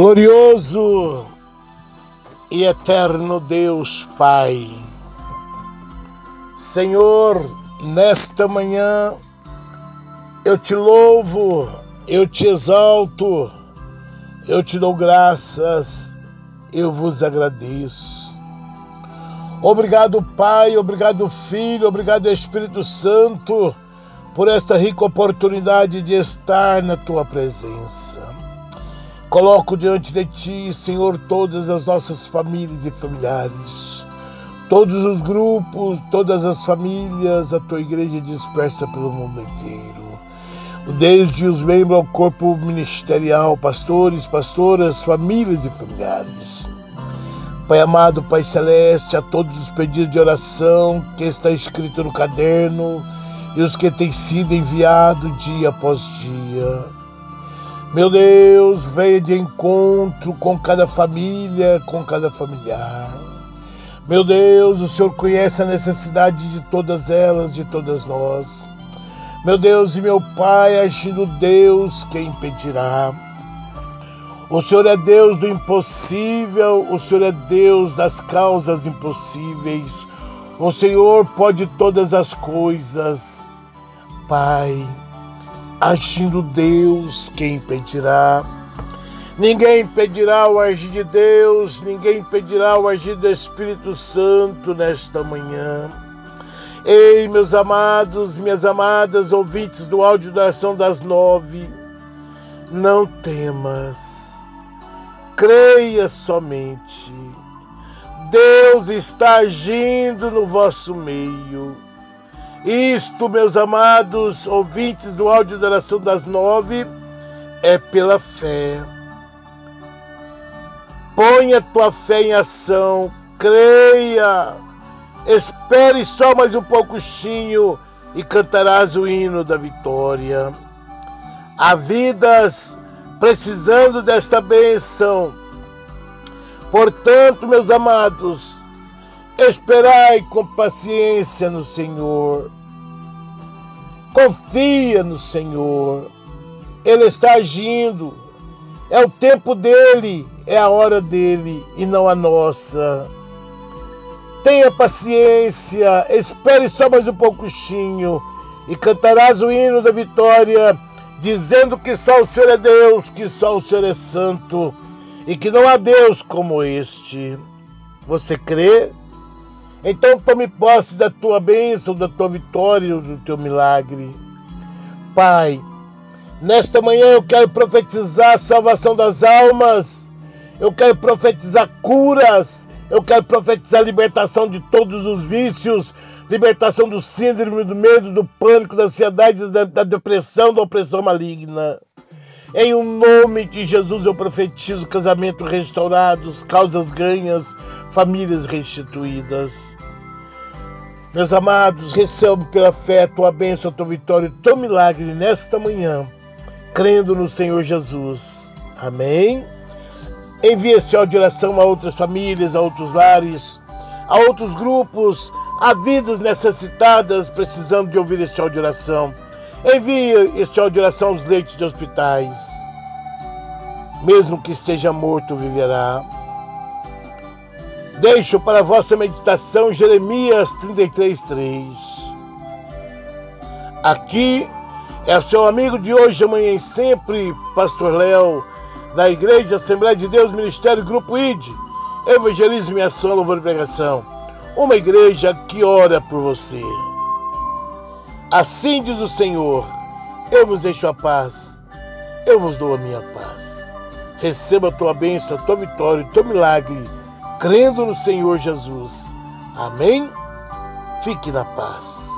Glorioso e eterno Deus Pai, Senhor, nesta manhã eu te louvo, eu te exalto, eu te dou graças, eu vos agradeço. Obrigado, Pai, obrigado, Filho, obrigado, Espírito Santo, por esta rica oportunidade de estar na tua presença. Coloco diante de ti, Senhor, todas as nossas famílias e familiares, todos os grupos, todas as famílias, a tua igreja dispersa pelo mundo inteiro. Desde os membros ao corpo ministerial, pastores, pastoras, famílias e familiares. Pai amado, Pai celeste, a todos os pedidos de oração que está escrito no caderno e os que têm sido enviados dia após dia. Meu Deus, venha de encontro com cada família, com cada familiar. Meu Deus, o Senhor conhece a necessidade de todas elas, de todas nós. Meu Deus e meu Pai, agindo Deus, quem impedirá? O Senhor é Deus do impossível, o Senhor é Deus das causas impossíveis. O Senhor pode todas as coisas. Pai, agindo Deus, quem impedirá? Ninguém impedirá o agir de Deus, ninguém impedirá o agir do Espírito Santo nesta manhã. Ei, meus amados, minhas amadas ouvintes do áudio da ação das nove, não temas, creia somente. Deus está agindo no vosso meio. Isto, meus amados ouvintes do áudio da oração das nove, é pela fé. Ponha tua fé em ação, creia, espere só mais um pouquinho e cantarás o hino da vitória. Há vidas precisando desta bênção. Portanto, meus amados, Esperai com paciência no Senhor. Confia no Senhor. Ele está agindo. É o tempo dele, é a hora dele e não a nossa. Tenha paciência, espere só mais um pouquinho e cantarás o hino da vitória, dizendo que só o Senhor é Deus, que só o Senhor é santo e que não há Deus como este. Você crê? Então tome posse da tua bênção, da tua vitória, do teu milagre. Pai, nesta manhã eu quero profetizar a salvação das almas, eu quero profetizar curas, eu quero profetizar a libertação de todos os vícios, libertação do síndrome, do medo, do pânico, da ansiedade, da, da depressão, da opressão maligna. Em o um nome de Jesus eu profetizo casamento restaurados, causas ganhas, famílias restituídas. Meus amados, recebe pela fé a tua bênção, a tua vitória, o teu milagre nesta manhã, crendo no Senhor Jesus. Amém. Envie este áudio de oração a outras famílias, a outros lares, a outros grupos, a vidas necessitadas precisando de ouvir este áudio de oração. Envie este áudio de oração aos leitos de hospitais. Mesmo que esteja morto, viverá. Deixo para vossa meditação Jeremias 33, 3. Aqui é o seu amigo de hoje, amanhã e sempre, Pastor Léo, da Igreja Assembleia de Deus, Ministério Grupo ID, Evangelismo e Ação, Louvor e Pregação. Uma igreja que ora por você. Assim diz o Senhor: Eu vos deixo a paz, eu vos dou a minha paz. Receba a tua bênção, a tua vitória, o teu milagre crendo no Senhor Jesus. Amém? Fique na paz.